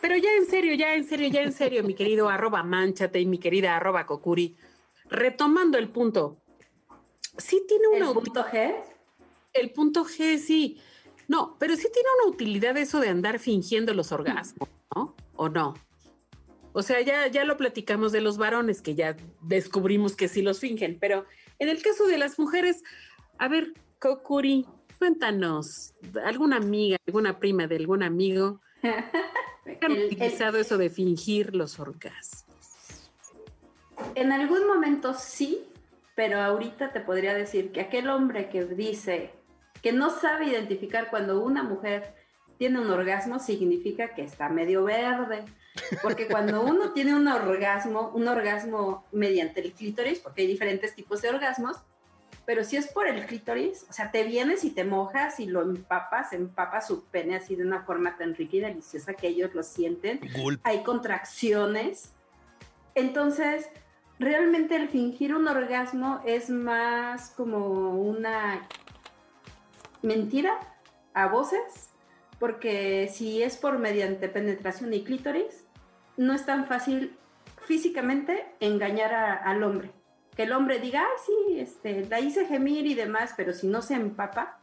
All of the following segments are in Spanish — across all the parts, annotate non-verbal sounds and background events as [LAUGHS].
Pero ya, en serio, ya en serio, ya en serio, mi querido arroba manchate y mi querida arroba cocuri. Retomando el punto, sí tiene una ¿El punto G? El punto G, sí. No, pero sí tiene una utilidad eso de andar fingiendo los orgasmos, ¿no? ¿O no? O sea, ya, ya lo platicamos de los varones, que ya descubrimos que sí los fingen, pero en el caso de las mujeres, a ver, Kokuri, cuéntanos, ¿alguna amiga, alguna prima de algún amigo [LAUGHS] han El- utilizado eso de fingir los orgasmos? En algún momento sí, pero ahorita te podría decir que aquel hombre que dice que no sabe identificar cuando una mujer tiene un orgasmo significa que está medio verde. Porque cuando [LAUGHS] uno tiene un orgasmo, un orgasmo mediante el clítoris, porque hay diferentes tipos de orgasmos, pero si es por el clítoris, o sea, te vienes y te mojas y lo empapas, empapas su pene así de una forma tan rica y deliciosa que ellos lo sienten Gulp. hay contracciones. Entonces, realmente el fingir un orgasmo es más como una mentira a voces, porque si es por mediante penetración y clítoris, no es tan fácil físicamente engañar a- al hombre. Que el hombre diga, ay, sí, este, la hice gemir y demás, pero si no se empapa,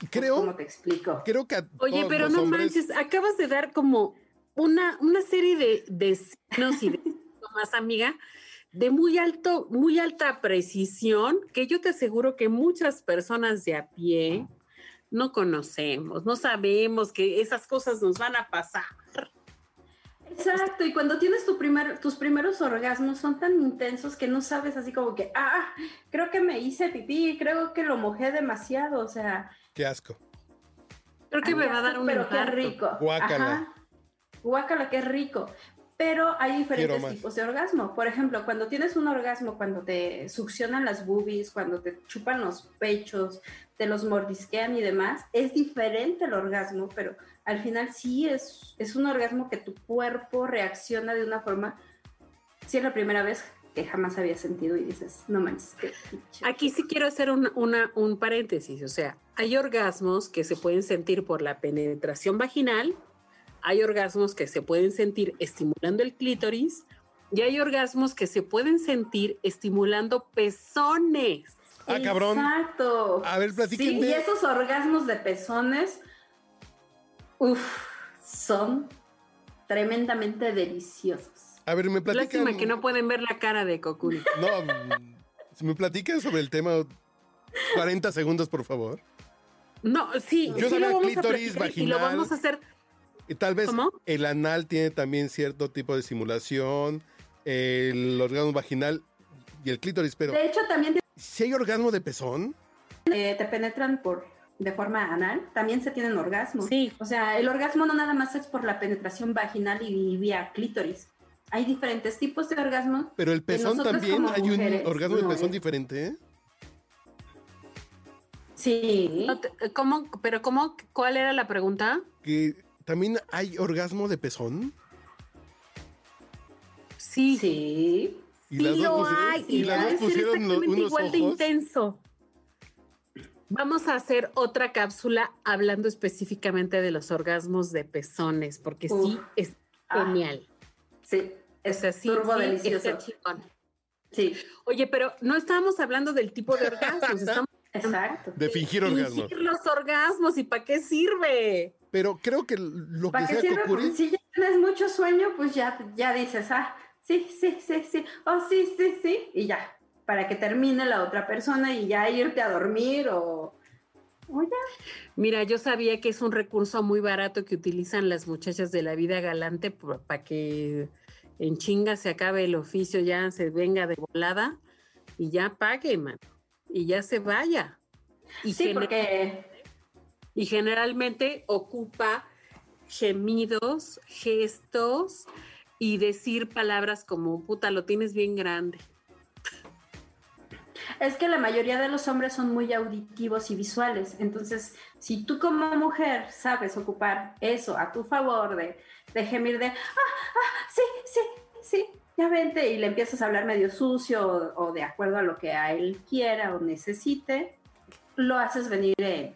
pues, Creo, ¿cómo te explico? creo que a Oye, todos pero los no hombres- manches, acabas de dar como una, una serie de, de signos y de [LAUGHS] síntomas, amiga, de muy alto, muy alta precisión, que yo te aseguro que muchas personas de a pie no conocemos, no sabemos que esas cosas nos van a pasar. Exacto, y cuando tienes tu primer, tus primeros orgasmos son tan intensos que no sabes así como que, ah, creo que me hice pipí, creo que lo mojé demasiado, o sea, Qué asco. Creo que me va a dar un pero qué infarto. rico. Guácala. Ajá. Guácala, qué rico. Pero hay diferentes tipos de orgasmo. Por ejemplo, cuando tienes un orgasmo, cuando te succionan las boobies, cuando te chupan los pechos, te los mordisquean y demás, es diferente el orgasmo, pero al final sí es, es un orgasmo que tu cuerpo reacciona de una forma, si es la primera vez que jamás había sentido y dices, no manches, qué Aquí sí quiero hacer un, una- un paréntesis, o sea, hay orgasmos que se pueden sentir por la penetración vaginal, hay orgasmos que se pueden sentir estimulando el clítoris y hay orgasmos que se pueden sentir estimulando pezones. Ah, cabrón. Exacto. A ver, platiquen Sí, y esos orgasmos de pezones, uff, son tremendamente deliciosos. A ver, me platican. Lástima que no pueden ver la cara de Kokuri. [LAUGHS] No, mm, si me platican sobre el tema 40 segundos, por favor. No, sí, Yo sí sabía lo vamos clítoris, a platicar y lo vaginal. vamos a hacer. Y tal vez ¿Cómo? el anal tiene también cierto tipo de simulación, el orgasmo vaginal y el clítoris, pero De hecho, también te, si hay orgasmo de pezón, eh, te penetran por de forma anal, también se tienen orgasmos. Sí. O sea, el orgasmo no nada más es por la penetración vaginal y vía clítoris. Hay diferentes tipos de orgasmos. pero el pezón también hay mujeres, un orgasmo de pezón eh. diferente, ¿eh? Sí. ¿Cómo? ¿Pero cómo? ¿Cuál era la pregunta? Que también hay orgasmo de pezón. Sí, Sí. Y sí las dos lo pusi- hay. y Y las dos pusieron unos igual de intenso. Vamos a hacer otra cápsula hablando específicamente de los orgasmos de pezones, porque sí es Ah. genial. Sí. O Es sea, sí, turbo sí, delicioso. Sí, Oye, pero no estábamos hablando del tipo de orgasmos, [LAUGHS] estamos exacto. De fingir orgasmos. de los orgasmos y para qué sirve. Pero creo que lo que ¿Para qué decía sirve? Kokuri, si ya tienes mucho sueño, pues ya, ya dices, ah, sí, sí, sí, sí, oh, sí, sí, sí, y ya, para que termine la otra persona y ya irte a dormir o, o ya. Mira, yo sabía que es un recurso muy barato que utilizan las muchachas de la vida galante para que en chinga se acabe el oficio, ya se venga de volada y ya pague, man. Y ya se vaya. Y, Sí, porque y generalmente ocupa gemidos, gestos y decir palabras como, puta, lo tienes bien grande. Es que la mayoría de los hombres son muy auditivos y visuales. Entonces, si tú como mujer sabes ocupar eso a tu favor de, de gemir de, ah, ah, sí, sí, sí, ya vente, y le empiezas a hablar medio sucio o, de acuerdo a lo que a él quiera o necesite, lo haces venir en,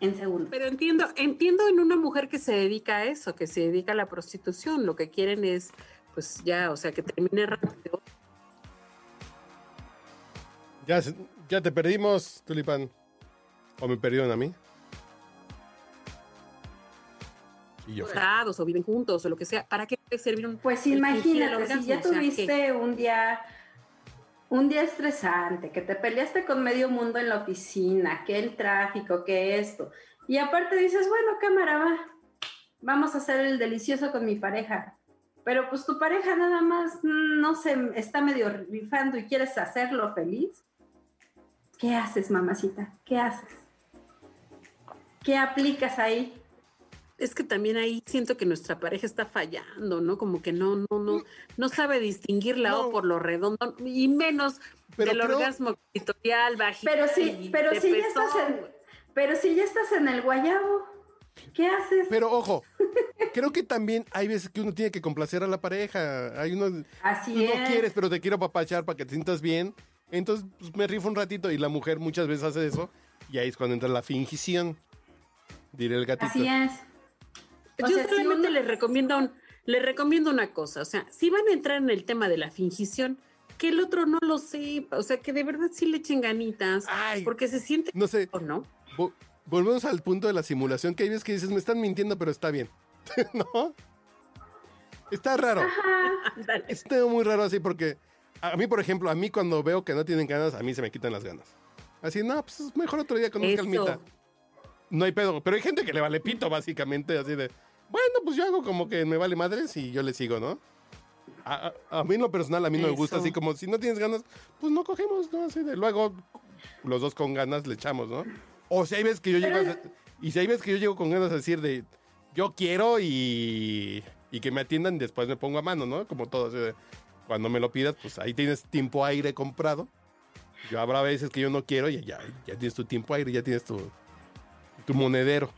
en segundo. Pero entiendo, entiendo en una mujer que se dedica a eso, que se dedica a la prostitución. Lo que quieren es, pues ya, o sea, que termine rápido. Ya, se- ya te perdimos, Tulipán. ¿O me perdieron a mí? Y yo. casados o viven juntos o lo que sea, ¿para qué puede servir un Pues imagínate, si ya O sea, ¿qué? tuviste un día, un día estresante, que te peleaste con medio mundo en la oficina, que el tráfico, que esto, y aparte dices, bueno, cámara, va, vamos a hacer el delicioso con mi pareja. Pero pues tu pareja nada más, mm, no sé, está medio rifando y quieres hacerlo feliz. ¿Qué haces, mamacita? ¿Qué haces? ¿Qué aplicas ahí? Es que también ahí siento que nuestra pareja está fallando, ¿no? Como que no, no, no, no sabe distinguir la No. O por lo redondo y menos Pero del creo- orgasmo clitorial, vaginal. Pero sí, pero sí ya estás en, pero si ya estás en el guayabo, ¿qué haces? Pero ojo, creo que también hay veces que uno tiene que complacer a la pareja. Hay unos. Así Tú es. no quieres, pero te quiero papachar para que te sientas bien. Entonces, pues, me rifo un ratito y la mujer muchas veces hace eso. Y ahí es cuando entra la fingición. Diré el gatito. Así es. O Yo sea, si solamente uno- les recomiendo un- les recomiendo una cosa, o sea, si van a entrar en el tema de la fingición, que el otro no lo sepa, o sea, que de verdad sí le echen ganitas, Ay, porque se siente no sé. o no. vo- volvemos al punto de la simulación, que hay veces que dices, me están mintiendo, pero está bien. [LAUGHS] ¿No? Está raro. Está muy raro así porque a mí, por ejemplo, a mí cuando veo que no tienen ganas, a mí se me quitan las ganas. Así, no, pues mejor otro día con Eso. calmita. No hay pedo. Pero hay gente que le vale pito, básicamente, así de, bueno, pues yo hago como que me vale madres y yo le sigo, ¿no? A, a- a mí en lo personal, a mí no me gusta así como, si no tienes ganas, pues no cogemos, ¿no? Así de, luego los dos con ganas le echamos, ¿no? O si hay veces que yo llego a, y si hay veces que yo llego con ganas a decir de, yo quiero y, y que me atiendan, después me pongo a mano, ¿no? Como todo, así de, cuando me lo pidas, pues ahí tienes tiempo aire comprado. Yo habrá veces que yo no quiero y ya, ya tienes tu tiempo aire, ya tienes tu, tu monedero.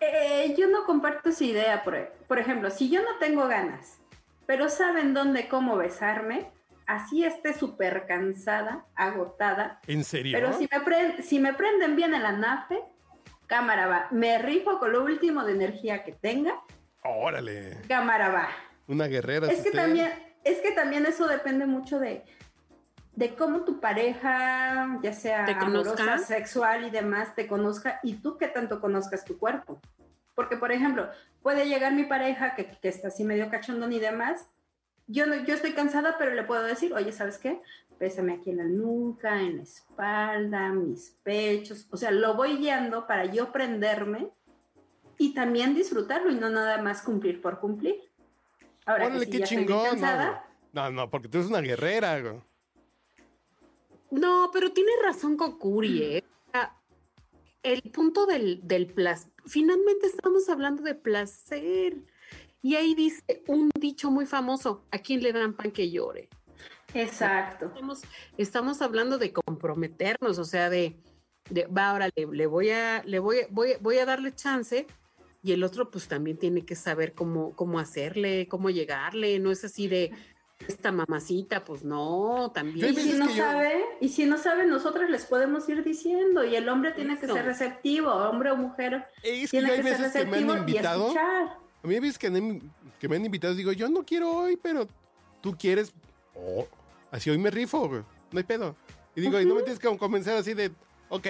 Eh, yo no comparto esa idea, por, por ejemplo, si yo no tengo ganas, pero saben dónde, cómo besarme, así esté súper cansada, agotada, ¿En serio? pero si me, pre- si me prenden bien el anafe, cámara va, me rifo con lo último de energía que tenga, Órale, cámara va. una guerrera. Es que usted. también, es que también eso depende mucho de, de cómo tu pareja, ya sea ¿Te amorosa, conozca? sexual y demás, te conozca y tú que tanto conozcas tu cuerpo. Porque, por ejemplo, puede llegar mi pareja que, que está así medio cachondón y demás. Yo, no, yo estoy cansada, pero le puedo decir, oye, ¿sabes qué? Pésame aquí en la nuca, en la espalda, mis pechos. O sea, lo voy guiando para yo prenderme y también disfrutarlo y no nada más cumplir por cumplir. Ahora Órale, que si qué ya estoy bien chingón. cansada, No, no, porque tú eres una guerrera. güey. No, pero tiene razón Kokuri, ¿eh? O sea, El punto del, del placer, finalmente estamos hablando de placer. Y ahí dice un dicho muy famoso, ¿a quién le dan pan que llore? Exacto. Estamos, estamos hablando de comprometernos, o sea, de, de va, ahora le, le voy a, le voy, voy, voy a darle chance y el otro pues también tiene que saber cómo, cómo hacerle, cómo llegarle, no es así de esta mamacita, pues no, Y también. Hay si veces no yo- sabe, y si no sabe, nosotros les podemos ir diciendo, y el hombre tiene que ser receptivo, hombre o mujer, Es que tiene hay que ser veces que me han receptivo y invitado. escuchar. A mí hay veces que, me- que me han invitado y digo, yo no quiero hoy, pero tú quieres. Oh, así hoy me rifo, güey. No hay pedo. Y digo, y no me tienes que convencer así de, ok,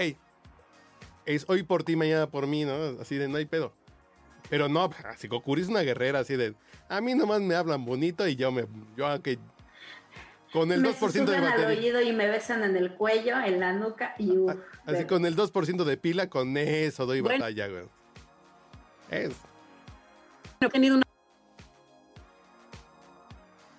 es hoy por ti, mañana por mí, ¿no? Así de, no hay pedo. Pero no, así Kokuri es una guerrera, así de, a mí nomás me hablan bonito y yo me, yo aunque, con el me 2% de susurran al batería. oído y me besan en el cuello, en la nuca, y uff. Así con el 2% de pila, con eso doy Bueno. batalla, güey. Es. he tenido una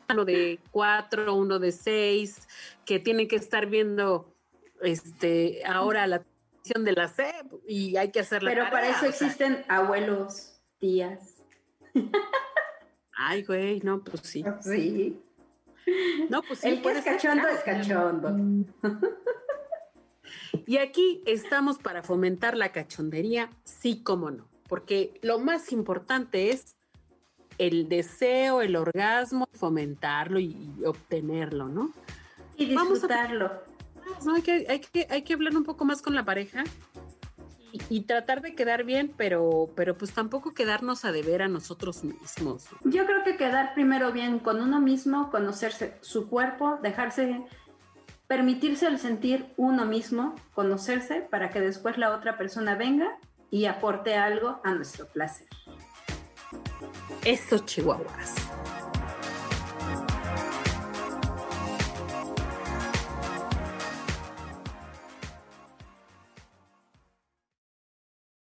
uno de cuatro, uno de seis, que tienen que estar viendo este ahora la televisión de la SEP y hay que hacer la Pero para eso existen abuelos, tías. Ay, güey, no, pues sí. [LAUGHS] Sí. No, pues sí. El que es ser, cachondo claro. es cachondo. [LAUGHS] Y aquí estamos para fomentar la cachondería, sí como no, porque lo más importante es el deseo, el orgasmo, fomentarlo y, y obtenerlo, ¿no? Y Vamos a- disfrutarlo. No, hay que, hay que, hay que hablar un poco más con la pareja y, y tratar de quedar bien, pero, pero pues tampoco quedarnos a deber a nosotros mismos. Yo creo que quedar primero bien con uno mismo, conocerse su cuerpo, dejarse, permitirse el sentir uno mismo, conocerse, para que después la otra persona venga y aporte algo a nuestro placer. Esos chihuahuas.